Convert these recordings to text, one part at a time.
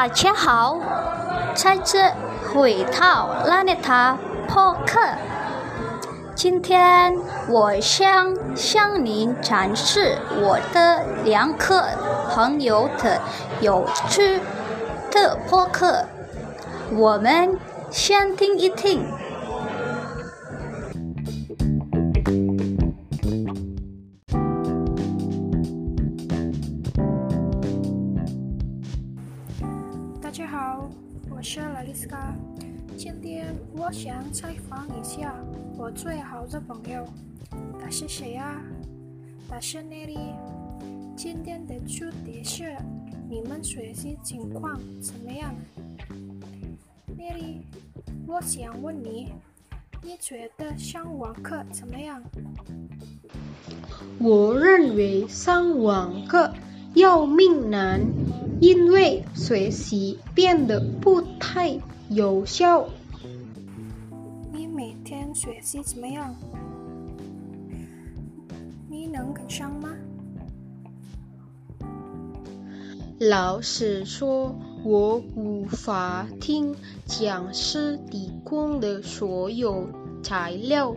大家好，在这回到拉内塔播客。今天我想向您展示我的两个朋友的有趣的播客，我们先听一听。今天我想采访一下我最好的朋友，他是谁啊？他是 Nelly。今天的主题是你们学习情况怎么样？Nelly，我想问你，你觉得上网课怎么样？我认为上网课要命难，因为学习变得不太有效。你每天学习怎么样？你能跟上吗？老师说我无法听讲师提供的所有材料，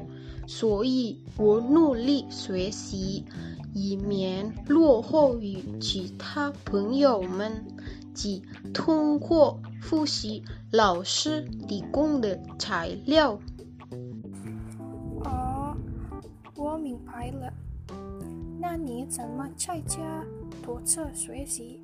所以我努力学习，以免落后于其他朋友们。即通过复习老师提供的材料。哦，我明白了。那你怎么在家独自学习？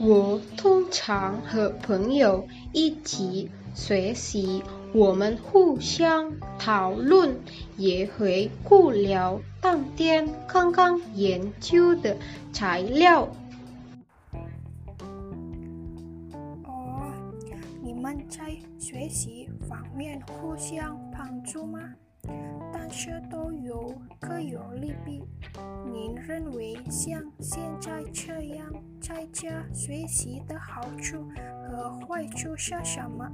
我通常和朋友一起学习，我们互相讨论，也回顾了当天刚刚研究的材料。哦，你们在学习方面互相帮助吗？但是都有各有利弊。您认为像现在这样在家学习的好处和坏处是什么？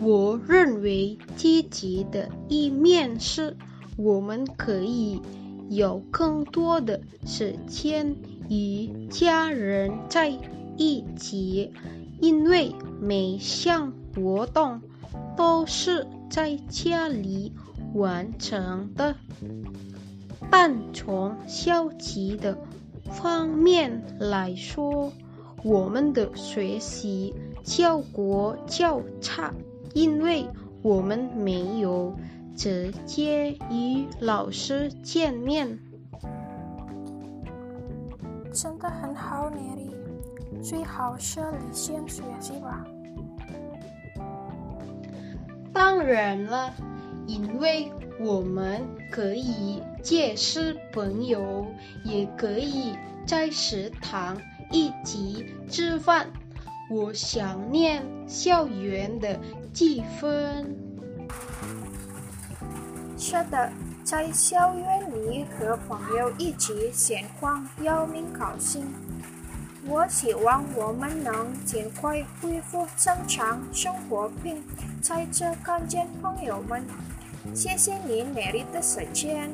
我认为积极的一面是，我们可以有更多的时间与家人在一起，因为每项活动都是在家里完成的。但从消极的方面来说，我们的学习效果较差，因为我们没有直接与老师见面。真的很好，年里最好是你先学习吧。当然了，因为我们可以结识朋友，也可以在食堂一起吃饭。我想念校园的气氛。是的，在校园里和朋友一起闲逛，要命高兴。我希望我们能尽快恢复正常生活，并在这看见朋友们。谢谢你美丽的时间。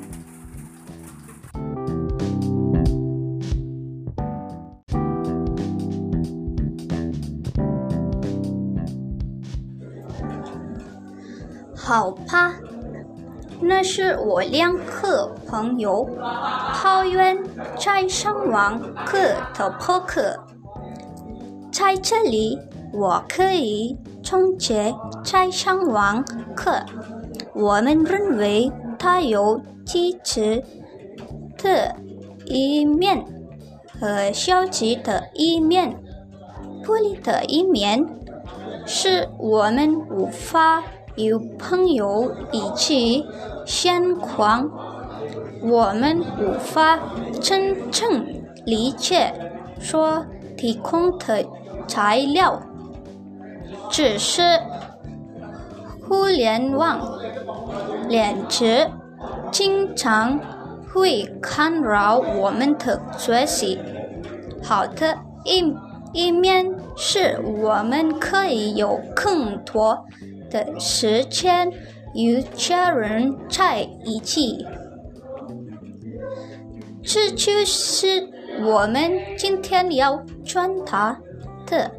好吧，那是我两个朋友抱怨在上网课的博客。在这里，我可以总结在上网课。我们认为它有积极的一面和消极的一面。不利的一面是我们无法与朋友一起闲逛，我们无法真正理解所提供的材料，只是互联网连接经常会干扰我们的学习。好的一一面是我们可以有更多的时间与家人在一起。这就是我们今天要传达的，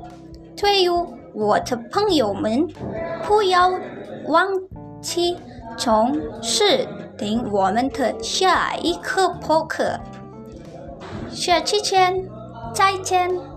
对于我的朋友们，不要忘记从事听我们的下一课播客。下期见，再见。